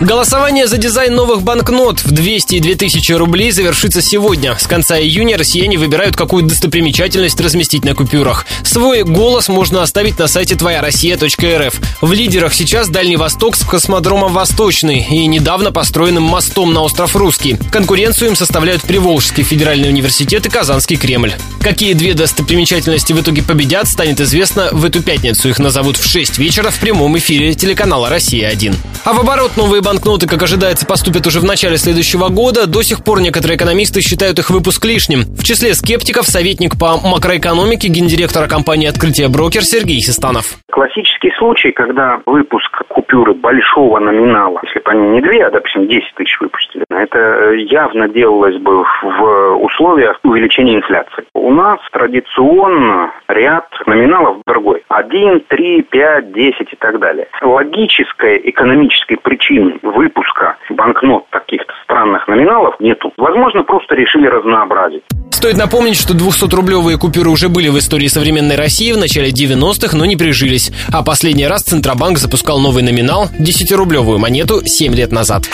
Голосование за дизайн новых банкнот в 200 и 2000 рублей завершится сегодня. С конца июня россияне выбирают, какую достопримечательность разместить на купюрах. Свой голос можно оставить на сайте твояроссия.рф. В лидерах сейчас Дальний Восток с космодромом Восточный и недавно построенным мостом на остров Русский. Конкуренцию им составляют Приволжский федеральный университет и Казанский Кремль. Какие две достопримечательности в итоге победят, станет известно в эту пятницу. Их назовут в 6 вечера в прямом эфире телеканала «Россия-1». А в оборот новые банкноты, как ожидается, поступят уже в начале следующего года. До сих пор некоторые экономисты считают их выпуск лишним. В числе скептиков советник по макроэкономике гендиректора компании «Открытие Брокер» Сергей Систанов. Классический случай, когда выпуск купюры большого номинала, если бы они не две, а, допустим, 10 тысяч выпустили, это явно делалось бы в условиях увеличения инфляции. У нас традиционно ряд номиналов другой. 1, 3, 5, 10 и так далее. Логической экономической причины выпуска номиналов нету. Возможно, просто решили разнообразить. Стоит напомнить, что 200-рублевые купюры уже были в истории современной России в начале 90-х, но не прижились. А последний раз Центробанк запускал новый номинал – 10-рублевую монету 7 лет назад.